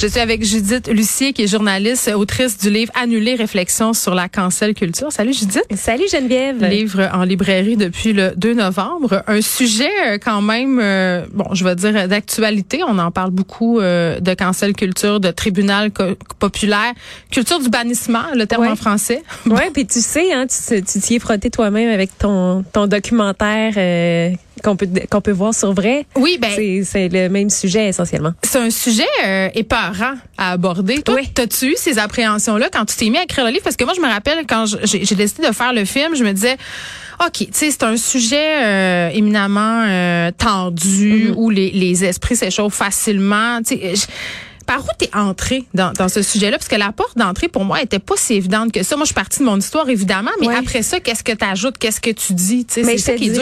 Je suis avec Judith Lucier, qui est journaliste, autrice du livre Annuler réflexion sur la cancel culture. Salut Judith. Salut Geneviève. Livre en librairie depuis le 2 novembre. Un sujet euh, quand même, euh, bon, je vais dire d'actualité. On en parle beaucoup euh, de cancel culture, de tribunal populaire, culture du bannissement, le terme en français. Ouais, puis tu sais, hein, tu t'y es frotté toi-même avec ton ton documentaire qu'on peut qu'on peut voir sur vrai. Oui, ben c'est le même sujet essentiellement. C'est un sujet euh, épeurant à aborder. Toi, oui. t'as-tu eu ces appréhensions-là quand tu t'es mis à écrire le livre? Parce que moi, je me rappelle quand j'ai décidé de faire le film, je me disais. OK, tu sais, c'est un sujet euh, éminemment euh, tendu mm-hmm. où les, les esprits s'échauffent facilement. Tu sais, par où t'es entrée dans, dans ce sujet-là? Parce que la porte d'entrée, pour moi, était pas si évidente que ça. Moi, je suis partie de mon histoire, évidemment, mais après ça, qu'est-ce que tu ajoutes? Qu'est-ce que tu dis? C'est ça qui est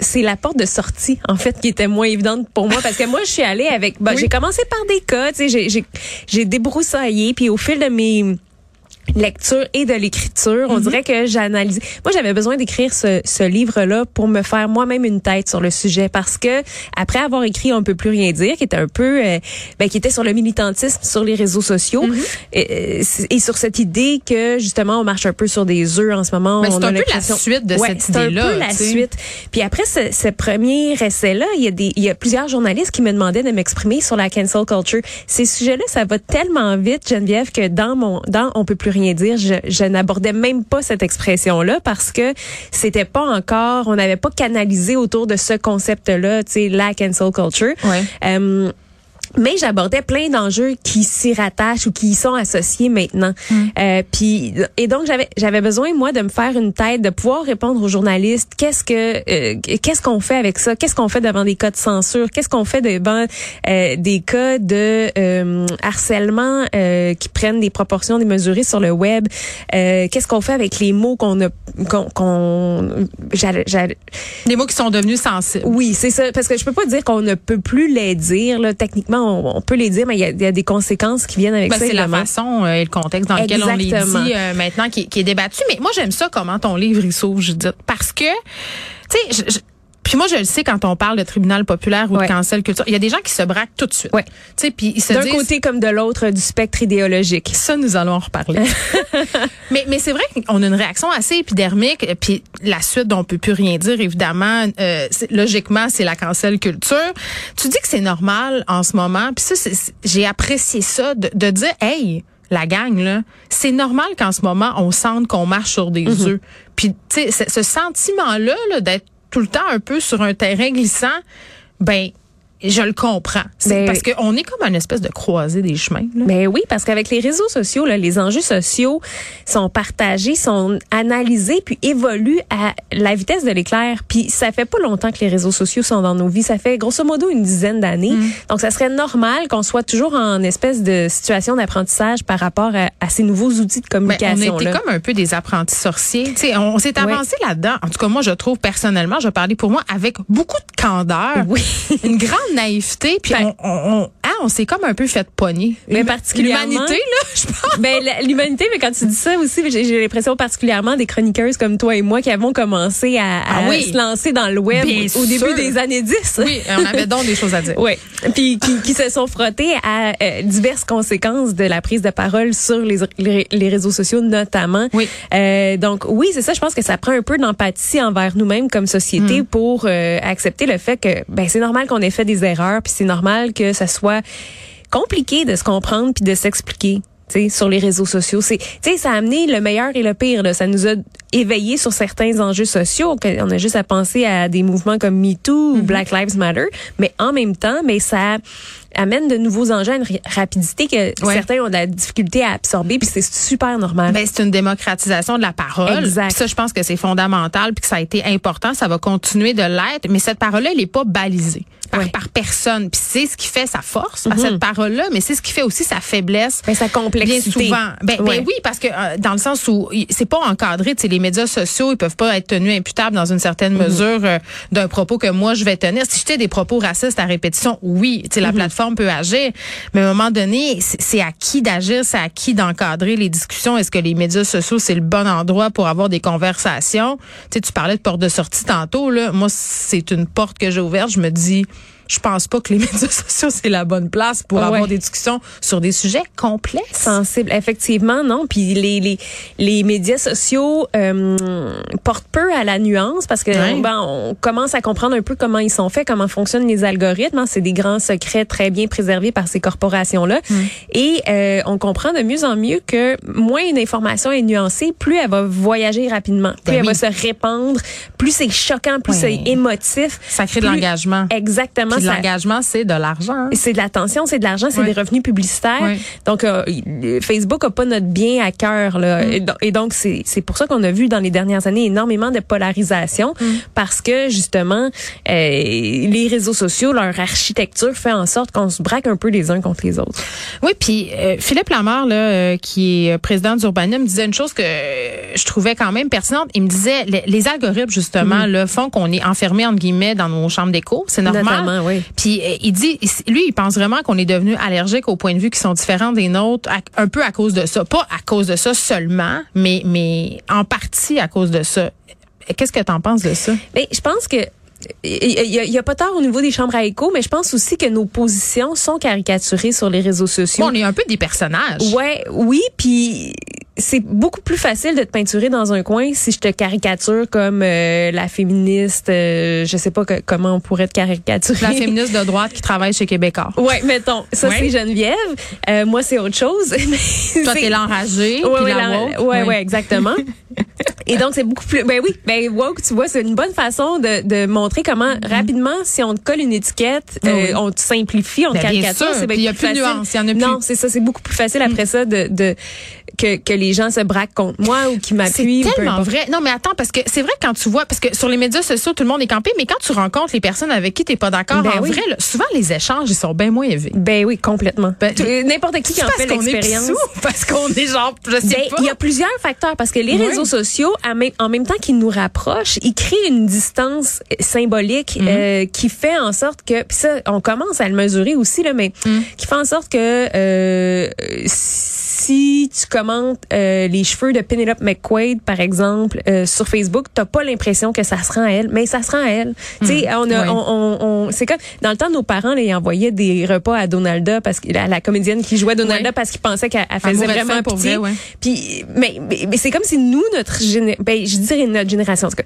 c'est la porte de sortie en fait qui était moins évidente pour moi parce que moi je suis allée avec bah, j'ai commencé par des cas tu sais j'ai j'ai débroussaillé puis au fil de mes lecture et de l'écriture. On mhm. dirait que j'analyse. Moi, j'avais besoin d'écrire ce, ce livre-là pour me faire moi-même une tête sur le sujet parce que après avoir écrit On peut plus rien dire, qui était un peu, euh, ben, qui était sur le militantisme sur les réseaux sociaux mhm. et, et, sur cette idée que justement on marche un peu sur des œufs en ce moment. c'est un peu la suite de cette idée-là. C'est un peu la suite. Puis après ce, ce premier essai-là, il y a des, il y a plusieurs journalistes qui me demandaient de m'exprimer sur la cancel culture. Ces sujets-là, ça va tellement vite, Geneviève, que dans mon, dans On peut plus rien rien dire. Je, je n'abordais même pas cette expression-là parce que c'était pas encore, on n'avait pas canalisé autour de ce concept-là, tu sais, la cancel culture. Ouais. Euh, mais j'abordais plein d'enjeux qui s'y rattachent ou qui y sont associés maintenant. Mm. Euh, puis et donc j'avais j'avais besoin moi de me faire une tête, de pouvoir répondre aux journalistes. Qu'est-ce que euh, qu'est-ce qu'on fait avec ça? Qu'est-ce qu'on fait devant des cas de censure? Qu'est-ce qu'on fait devant euh, des cas de euh, harcèlement euh, qui prennent des proportions démesurées sur le web? Qu'est-ce qu'on fait avec les mots qu'on a qu'on qu'on les mots qui sont devenus sensibles Oui, c'est ça parce que je peux pas dire qu'on ne peut plus les dire là techniquement on, peut les dire, mais il y a, des conséquences qui viennent avec ben, ça. C'est la façon euh, et le contexte dans lequel on les dit euh, maintenant qui, qui, est débattu. Mais moi, j'aime ça comment ton livre il s'ouvre, Judith, parce que, tu sais, puis moi, je le sais quand on parle de tribunal populaire ou de cancel culture, il y a des gens qui se braquent tout de suite. Ouais. Tu sais, puis ils se D'un côté comme de l'autre du spectre idéologique. Ça, nous allons en reparler. mais mais c'est vrai qu'on a une réaction assez épidermique. Puis la suite on peut plus rien dire, évidemment, euh, logiquement, c'est la cancel culture. Tu dis que c'est normal en ce moment. Puis ça, j'ai apprécié ça de, de dire, hey la gang là, c'est normal qu'en ce moment on sente qu'on marche sur des mm-hmm. œufs. Puis tu sais ce sentiment là, là d'être tout le temps un peu sur un terrain glissant, ben je le comprends. C'est ben parce qu'on est comme une espèce de croisée des chemins. Là. Ben oui, parce qu'avec les réseaux sociaux, là, les enjeux sociaux sont partagés, sont analysés, puis évoluent à la vitesse de l'éclair. Puis ça fait pas longtemps que les réseaux sociaux sont dans nos vies. Ça fait grosso modo une dizaine d'années. Mm. Donc ça serait normal qu'on soit toujours en espèce de situation d'apprentissage par rapport à, ces nouveaux outils de communication. Ben, on était comme un peu des apprentis sorciers. T'sais, on s'est avancé là-dedans. En tout cas, moi, je trouve personnellement, je vais parler pour moi, avec beaucoup de candeur. Oui. une grande naïveté, puis on, on, on s'est comme un peu fait pogner. Mais particulièrement l'humanité là, je pense. Ben l'humanité, mais quand tu dis ça aussi, j'ai l'impression particulièrement des chroniqueuses comme toi et moi qui avons commencé à, à ah se lancer dans le web au début des années 10. Oui, on avait donc des choses à dire. Oui, puis qui, qui, se sont frottés à euh, diverses conséquences de la prise de parole sur les, les, réseaux sociaux notamment. Oui. Euh, donc oui, c'est ça. Je pense que ça prend un peu d'empathie envers nous-mêmes comme société mm. pour euh, accepter le fait que ben c'est normal qu'on ait fait des erreurs, puis c'est normal que ça soit compliqué de se comprendre puis de s'expliquer. sur les réseaux sociaux, c'est, ça a amené le meilleur et le pire. Là. Ça nous a éveillé sur certains enjeux sociaux. On a juste à penser à des mouvements comme MeToo ou mm-hmm. Black Lives Matter, mais en même temps, mais ça amène de nouveaux enjeux à une rapidité que certains ont de la difficulté à absorber, puis c'est super normal. Ben, c'est une démocratisation de la parole. Exact. ça, je pense que c'est fondamental, puis que ça a été important, ça va continuer de l'être, mais cette parole-là, elle n'est pas balisée. Par, personne. Puis c'est ce qui fait sa force à cette parole-là, mais c'est ce qui fait aussi sa faiblesse. Ben, sa complexité. Bien souvent. Ben, ben Ouais. oui, parce que euh, dans le sens où c'est pas encadré, tu sais, les médias sociaux, ils peuvent pas être tenus imputables dans une certaine Mhm. mesure euh, d'un propos que moi je vais tenir. Si j'étais des propos racistes à répétition, oui, tu sais, Mhm. la plateforme peut agir, mais à un moment donné, c'est c'est à qui d'agir, c'est à qui d'encadrer les discussions. Est-ce que les médias sociaux c'est le bon endroit pour avoir des conversations? Tu sais, tu parlais de porte de sortie tantôt là. Moi, c'est une porte que j'ai ouverte. Je me dis. Je pense pas que les médias sociaux c'est la bonne place pour Ah ouais. avoir des discussions sur des sujets complexes. sensible. Effectivement, non. Puis les, les, les médias sociaux euh, portent peu à la nuance parce que Ouais. ben, on commence à comprendre un peu comment ils sont faits, comment fonctionnent les algorithmes. hein. C'est des grands secrets très bien préservés par ces corporations-là. Mm. Et euh, on comprend de mieux en mieux que moins une information est nuancée, plus elle va voyager rapidement, plus Ben elle oui. va se répandre, plus c'est choquant, plus Ouais. c'est émotif. Ça crée de plus- l'engagement. Exactement. De l'engagement, c'est de l'argent. c'est de l'attention, c'est de l'argent, c'est des revenus publicitaires. Ouais. Donc euh, Facebook a pas notre bien à cœur là. Mm. Et, do- et donc c'est c'est pour ça qu'on a vu dans les dernières années énormément de polarisation Mm. parce que justement euh, les réseaux sociaux leur architecture fait en sorte qu'on se braque un peu les uns contre les autres. Oui, puis euh, Philippe Lamar, là, euh, qui est président d'Urbania, me disait une chose que euh, je trouvais quand même pertinente. Il me disait, les, les algorithmes, justement, Mm. là, font qu'on est enfermé, entre guillemets, dans nos chambres d'écho. C'est normal. Oui. Puis euh, il dit, lui, il pense vraiment qu'on est devenu allergique aux points de vue qui sont différents des nôtres, un peu à cause de ça. Pas à cause de ça seulement, mais, mais en partie à cause de ça. Qu'est-ce que tu en penses de ça? Mais je pense que il y, a- pas tort au niveau des chambres à écho, mais je pense aussi que nos positions sont caricaturées sur les réseaux sociaux. Bon, on est un peu des personnages. Ouais, oui, puis c'est beaucoup plus facile de te peinturer dans un coin si je te caricature comme euh, la féministe, euh, je sais pas que- comment on pourrait te caricaturer. La féministe de droite qui travaille chez Québécois. Ouais, mettons, ça Ouais. c'est Geneviève. Euh, moi c'est autre chose. Toi, t'es l'enragé, Ouais, ouais, ouais, Oui. ouais, exactement. Et donc, c'est beaucoup plus, ben oui, ben woke, tu vois, c'est une bonne façon de, de montrer comment rapidement, si on te colle une étiquette, Ah euh, on te simplifie, on te Ben, bien caricature, il y a plus de nuances, il y en a plus. Non, c'est ça, c'est beaucoup plus facile après ça de, de que, que les gens se braquent contre moi ou qui m'appuient. C'est tellement vrai. Non, mais attends, parce que c'est vrai quand tu vois, parce que sur les médias sociaux, tout le monde est campé, mais quand tu rencontres les personnes avec qui t'es pas d'accord, Ben en oui. vrai, là, souvent les échanges, ils sont bien moins élevés. Ben oui, complètement. Ben, N'importe qui qui en fait l'expérience. parce qu'on est genre, je sais Ben, pas. il y a plusieurs facteurs parce que les Oui. réseaux sociaux, en même, temps qu'ils nous rapprochent, ils créent une distance euh, symbolique Mhm. euh, qui fait en sorte que, puis ça, on commence à le mesurer aussi là, mais Mhm. qui fait en sorte que euh, si tu euh, les cheveux de Penelope McQuaid, par exemple, euh, sur Facebook, t'as pas l'impression que ça se rend à elle, mais ça se rend à elle. Tu sais, on, a, on, on, on- c'est comme dans le temps, nos parents ils envoyaient des repas à Donalda parce que la, la comédienne qui jouait Donalda Ouais. parce qu'ils pensaient qu'elle elle faisait vraiment faim pour pitié. vrai, ouais. Puis, mais, mais, mais c'est comme si nous, notre géné ben, je dirais notre génération, en tout cas,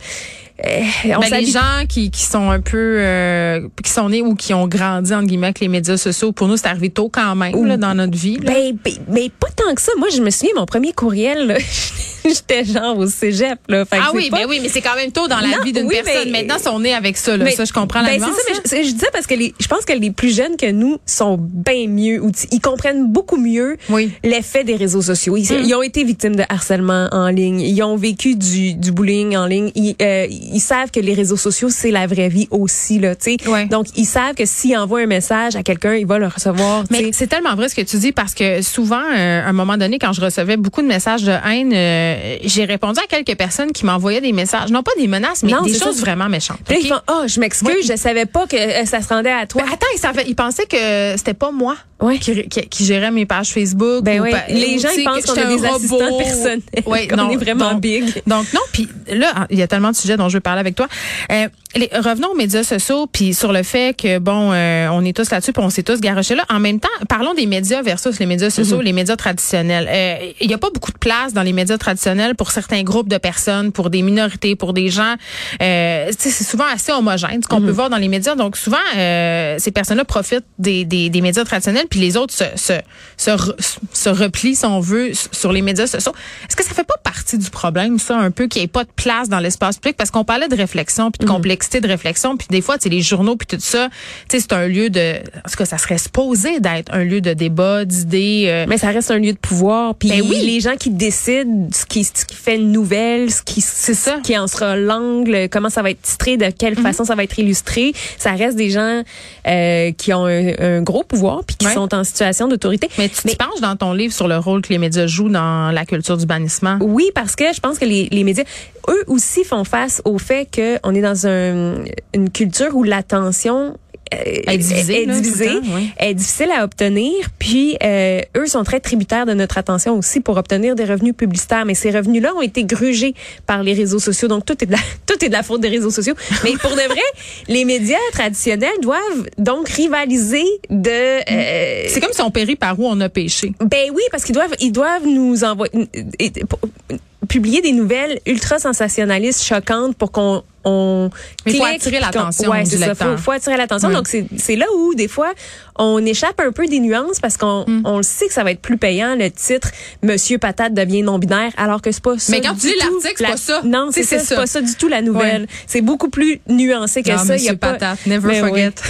euh, on Ben, les gens qui, qui sont un peu euh, qui sont nés ou qui ont grandi entre guillemets avec les médias sociaux, pour nous c'est arrivé tôt quand même là, dans notre vie. là. Ben, ben, mais pas tant que ça. Moi, je me souviens, mon premier courriel, là, j'étais genre au cégep. Là. Fait que ah oui, pas- ben oui, mais c'est quand même tôt dans la Non, vie d'une oui, personne. mais- Maintenant, ils sont nés avec ça. Là. Mais- ça, je comprends la ben, nuance. c'est ça, mais je, je dis ça parce que les, je pense que les plus jeunes que nous sont bien mieux outils. Ils comprennent beaucoup mieux Oui. l'effet des réseaux sociaux. Ils, Mm. ils ont été victimes de harcèlement en ligne. Ils ont vécu du, du bullying en ligne. Ils, euh, ils savent que les réseaux sociaux, c'est la vraie vie aussi. Là, tu sais. Ouais. Donc, ils savent que s'ils envoient un message à quelqu'un, il va le recevoir. Mais c'est tellement vrai ce que tu dis parce que souvent, euh, à un moment donné, quand je recevais beaucoup de messages de haine, euh, j'ai répondu à quelques personnes qui m'envoyaient des messages, non pas des menaces, mais Non, des choses ça. vraiment méchantes. Puis là, OK? ils font, oh, je m'excuse, Oui. je savais pas que euh, ça se rendait à toi. Ben, attends, ils, savaient- ils pensaient que c'était pas moi Ouais. qui, qui, qui gérait mes pages Facebook. Ben ou oui. Les ou, gens, ils pensent que qu'on a des un assistants robot. personnels, Ouais, qu'on non, est vraiment donc- big. Donc non, puis là, il y a tellement de sujets dont je veux parler avec toi. Euh, les- revenons aux médias sociaux, puis sur le fait que bon, euh, on est tous là-dessus, puis on s'est tous garochés là. En même temps, parlons des médias versus les médias sociaux, Mhm. les médias traditionnels. Euh, Il y a pas beaucoup de place dans les médias traditionnels pour certains groupes de personnes, pour des minorités, pour des gens. Euh, c'est souvent assez homogène, ce qu'on Mhm. peut voir dans les médias. Donc souvent, euh, ces personnes-là profitent des, des, des médias traditionnels, puis les autres se, se, se, re- se replient, si on veut, sur les médias sociaux. Est-ce que ça fait pas partie du problème, ça, un peu, qu'il n'y ait pas de place dans l'espace public? Parce qu'on parlait de réflexion puis de complexité complexité de réflexion. Puis des fois, tu sais, les journaux puis tout ça, tu sais, c'est un lieu de, en tout cas, ça serait supposé d'être un lieu de débat, d'idées. euh, Mais ça reste un lieu de pouvoir. Puis Ben oui. les gens qui décident ce qui, ce qui fait une nouvelle, ce qui, C'est ça. qui en sera l'angle, comment ça va être titré, de quelle Mhm. façon ça va être illustré, ça reste des gens euh, qui ont un, un gros pouvoir puis qui Ouais. sont en situation d'autorité. mais tu t'y penches dans ton livre sur le rôle que les médias jouent dans la culture du bannissement? Oui, parce que je pense que les, les médias, eux aussi font face au fait qu'on est dans un, une culture où l'attention euh, Est divisée, est, là, divisée, temps, ouais. est difficile à obtenir. Puis euh, eux sont très tributaires de notre attention aussi pour obtenir des revenus publicitaires. Mais ces revenus-là ont été grugés par les réseaux sociaux. Donc tout est de la, tout est de la faute des réseaux sociaux. Mais pour de vrai, les médias traditionnels doivent donc rivaliser de euh, C'est comme si on périt par où on a péché. ben oui, parce qu'ils doivent, ils doivent nous envoyer, publier des nouvelles ultra sensationnalistes, choquantes pour qu'on on Mais faut attirer l'attention Ouais, du lecteur. Faut, faut attirer l'attention. Ouais. Donc c'est c'est là où des fois on échappe un peu des nuances parce qu'on Mm. on le sait que ça va être plus payant le titre Monsieur patate devient non binaire alors que c'est pas ça. Mais quand tu du lis tout l'article, c'est la- pas ça. Non, Tu c'est ça, pas ça du tout la nouvelle. Ouais. C'est beaucoup plus nuancé que ça. Il y a Monsieur pas- Patate, never Ben forget.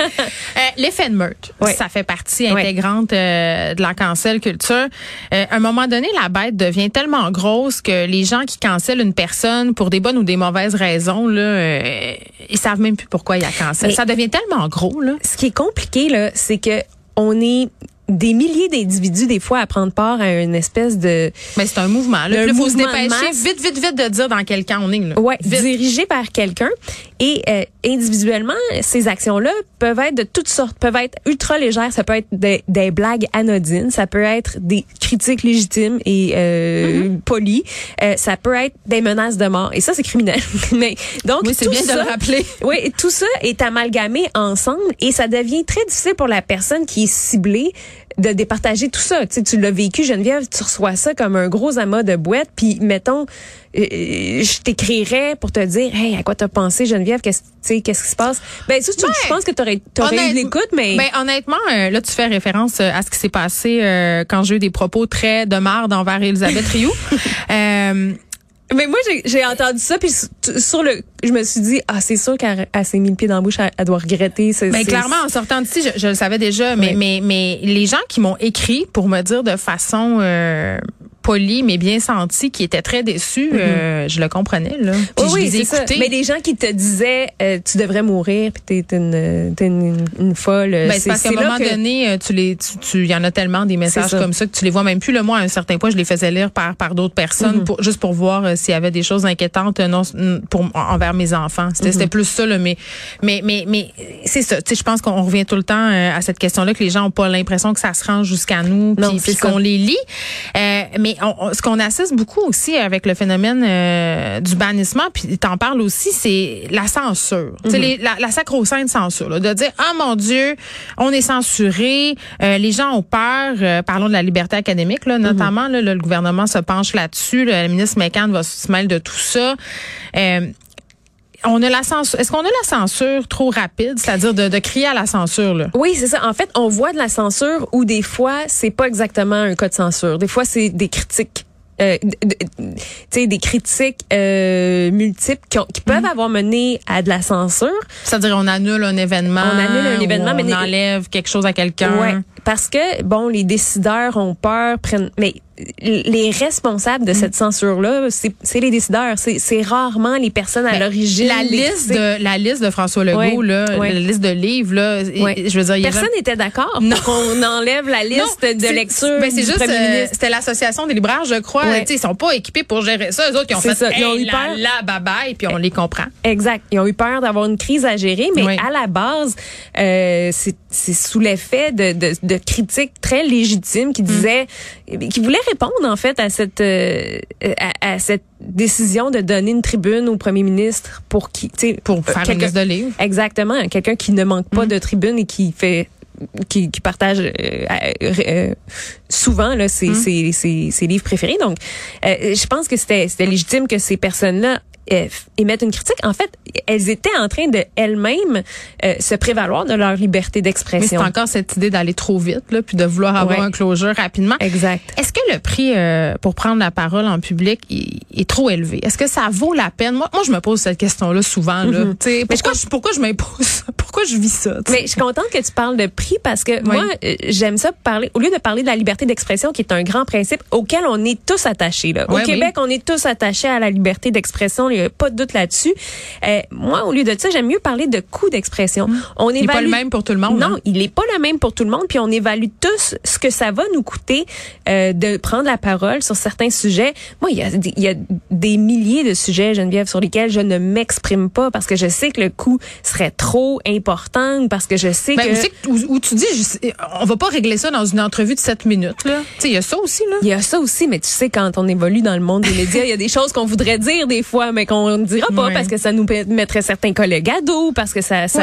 Euh, L'effet de meurtre, Ouais. ça fait partie intégrante euh, de la cancel culture. Euh, à un moment donné, la bête devient tellement grosse que les gens qui cancellent une personne pour des bonnes ou des mauvaises raisons, là, ils savent même plus pourquoi ils la cancellent. Ça devient tellement gros, là. ce qui est compliqué c'est que on est des milliers d'individus des fois à prendre part à une espèce de Mais c'est un mouvement. Là. Là, faut se de dépêcher vite, vite, vite de dire dans quel camp on est. Là. ouais Vite. dirigé par quelqu'un et euh, individuellement ces actions là peuvent être de toutes sortes peuvent être ultra légères ça peut être des, des blagues anodines ça peut être des critiques légitimes et euh, Mm-hmm. polies Euh, ça peut être des menaces de mort et ça c'est criminel mais donc Oui, c'est bien de ça- le rappeler. Oui, tout ça est amalgamé ensemble et ça devient très difficile pour la personne qui est ciblée de départager tout ça. Tu, sais, tu l'as vécu, Geneviève, tu reçois ça comme un gros amas de boîtes, puis mettons, euh, je t'écrirais pour te dire, hey, à quoi t'as pensé, Geneviève, qu'est-ce tu sais, qu'est-ce qui se passe? Ben, ça, tu, je pense que t'aurais, t'aurais eu l'écoute, mais... Ben, honnêtement, euh, là, tu fais référence euh, à ce qui s'est passé euh, quand j'ai eu des propos très de marde envers Elisabeth Rioux. euh, Mais moi, j'ai- j'ai entendu ça, puis sur- le, je me suis dit, ah, c'est sûr qu'elle elle s'est mis le pied dans la bouche, elle, elle doit regretter. c'est- clairement, en sortant d'ici, je, je le savais déjà, mais, mais, mais les gens qui m'ont écrit pour me dire de façon euh, polie, mais bien sentie, qui étaient très déçus, euh, je le comprenais. Là. Puis je oui, les ça. Mais des gens qui te disaient, euh, tu devrais mourir, puis t'es une, t'es une, une folle. Ben, c'est parce qu'à un là moment que- donné, euh, tu les, tu, tu- il y en a tellement des messages ça. comme ça que tu les vois même plus. Le moi, à un certain point, je les faisais lire par par d'autres personnes, pour, juste pour voir euh, s'il y avait des choses inquiétantes euh, non pour envers mes enfants. C'était c'était plus ça, là, mais mais mais mais c'est ça. Tu sais, je pense qu'on revient tout le temps euh, à cette question-là que les gens ont pas l'impression que ça se rend jusqu'à nous, puis qu'on les lit. Euh, mais on- on- ce qu'on assiste beaucoup aussi avec le phénomène euh, du bannissement, puis t'en parles aussi, c'est la censure. Les- la, la sacro-sainte censure, là, de dire ah mon Dieu, on est censuré, euh, les gens ont peur. euh, parlons de la liberté académique, là, notamment. là, le, le gouvernement se penche là-dessus. là, le ministre McCann va se mêler de tout ça. On a la censure. Est-ce qu'on a la censure trop rapide, c'est-à-dire de, de crier à la censure là? Oui, c'est ça. En fait, on voit de la censure où des fois, c'est pas exactement un cas de censure. Des fois, c'est des critiques. Euh, d- d- tu sais des critiques euh, multiples qui, ont- qui peuvent Mm-hmm. avoir mené à de la censure C'est-à-dire on annule un événement, On annule un événement, on mais- enlève quelque chose à quelqu'un. Ouais, parce que bon, les décideurs ont peur, prennent, mais les responsables Mm. de cette censure-là, c'est c'est les décideurs. C'est rarement les personnes à Ben, l'origine. La liste de la liste de François Legault là, ouais. la liste de livres là, Ouais. je veux dire avait- Personne n'était d'accord Non. pour qu'on enlève la liste Non, de lecture ben, c'est juste euh, c'était l'association des libraires je crois, Ouais. tu sais ils sont pas équipés pour gérer ça, eux autres qui ont fait ça, ils ont hey, eu la, peur. la bye bye puis on les comprend. Exact. Ils ont eu peur d'avoir une crise à gérer, mais Oui. à la base, euh, c'est c'est sous l'effet de, de, de critiques très légitimes Mm. qui disaient, qui voulaient répondre en fait à cette euh, à, à cette décision de donner une tribune au premier ministre pour qui, Pour euh, faire une liste de livres. Exactement, quelqu'un qui ne manque Mm. pas de tribune et qui fait qui, euh, souvent là Mm. ses, ses, ses, ses livres préférés. Donc, euh, je pense que c'était c'était légitime que ces personnes-là émettent une critique. En fait, elles étaient en train de elles-mêmes euh, se prévaloir de leur liberté Mais c'est d'expression. encore cette idée d'aller trop vite, là, puis de vouloir avoir Ouais. un closure rapidement. Exact. Est-ce que le prix euh, pour prendre la parole en public il- est trop élevé? Est-ce que ça vaut la peine? Moi, moi je me pose cette question-là souvent. Là. Tu sais, Pourquoi, je, pourquoi je m'impose ça? Pourquoi je vis ça? tu sais? Mais je suis contente que tu parles de prix parce que moi, euh, j'aime ça parler, au lieu de parler de la liberté d'expression, qui est un grand principe auquel on est tous attachés. Là. Au Québec, on est tous attachés à la liberté d'expression, il n'y a pas de doute là-dessus. Euh, moi, au lieu de ça, j'aime mieux parler de coût d'expression. On il n'est pas le même pour tout le monde. Non, hein? il n'est pas le même pour tout le monde, puis on évalue tous ce que ça va nous coûter euh, de prendre la parole sur certains sujets. Moi, il y a, des- il y a des milliers de sujets, Geneviève, sur lesquels je ne m'exprime pas parce que je sais que le coût serait trop important, ou parce que je sais Ben, que... aussi où, où tu dis, je- on va pas régler ça dans une entrevue de 7 minutes. là. Tu sais, il y a ça aussi. là. Il y a ça aussi, mais tu sais, quand on évolue dans le monde des médias, il y a des choses qu'on voudrait dire des fois, mais qu'on ne dira pas parce que ça nous mettrait certains collègues à dos, parce que ça, ça.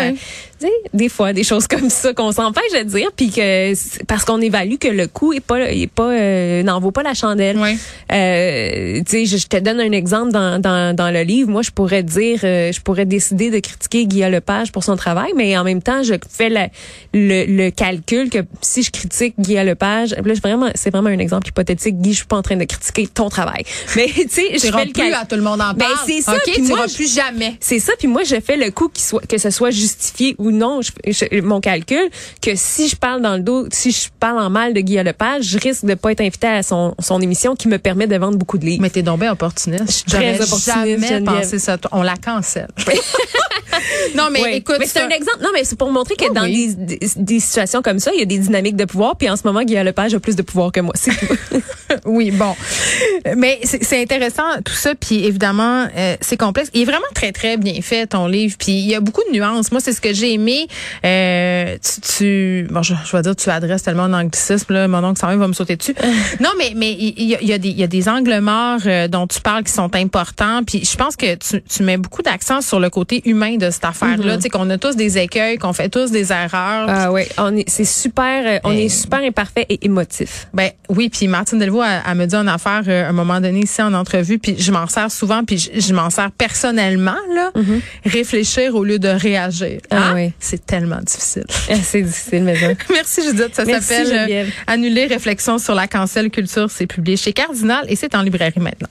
Sais, des fois, des choses comme ça qu'on s'empêche de dire, puis que parce qu'on évalue que le coût est pas, est pas, euh, n'en vaut pas la chandelle. Ouais. Euh, tu sais, je, je te donne un exemple dans, dans, dans le livre. Moi, je pourrais dire, euh, je pourrais décider de critiquer Guy Lepage pour son travail, mais en même temps, je fais la- le, le calcul que si je critique Guy Lepage, là, vraiment, c'est vraiment un exemple hypothétique. Guy, je suis pas en train de critiquer ton travail, mais tu sais, je fais le plus calcul. à tout le monde en Ben, parle. c'est ça, OK, puis tu moi, plus jamais. C'est ça, puis moi je fais le coup qui soit que ce soit justifié ou non, je, je- mon calcul que si je parle dans le dos, si je parle en mal de Guy Lepage, je risque de pas être invité à son, son émission qui me permet de vendre beaucoup de livres. Mais t'es bien opportuniste. J'aurais jamais pensé ça. On la cancelle. non, mais Oui. écoute. mais c'est un exemple. Non, mais c'est pour montrer que Oh, dans oui. des, des, des situations comme ça, il y a des dynamiques de pouvoir. Puis en ce moment, Guy Lepage a plus de pouvoir que moi. C'est tout. Oui, bon. Mais c'est intéressant tout ça, puis évidemment, euh, c'est complexe. Il est vraiment très, très bien fait, ton livre, puis il y a beaucoup de nuances. Moi, c'est ce que j'ai aimé. Euh, tu, tu- bon, je, je vais dire, tu adresses tellement en anglicisme, là, mon oncle ça va me sauter dessus. non, mais mais il y, a, il y a des il y a des angles morts euh, dont tu parles qui sont importants, puis je pense que tu, tu mets beaucoup d'accent sur le côté humain de cette affaire-là. Tu sais, qu'on a tous des écueils, qu'on fait tous des erreurs. ah on est, c'est super, on est super imparfait et émotif. Ben oui, puis Martine Delvaux elle, elle me dit une affaire euh, à un moment donné ici en entrevue, puis je m'en sers souvent, puis je, je m'en sers personnellement là, réfléchir au lieu de réagir. Ah Hein? oui. C'est tellement difficile. Ah, C'est difficile, mais. Merci Judith, ça s'appelle euh. Annuler réflexion sur la cancel culture, c'est publié chez Cardinal et c'est en librairie maintenant.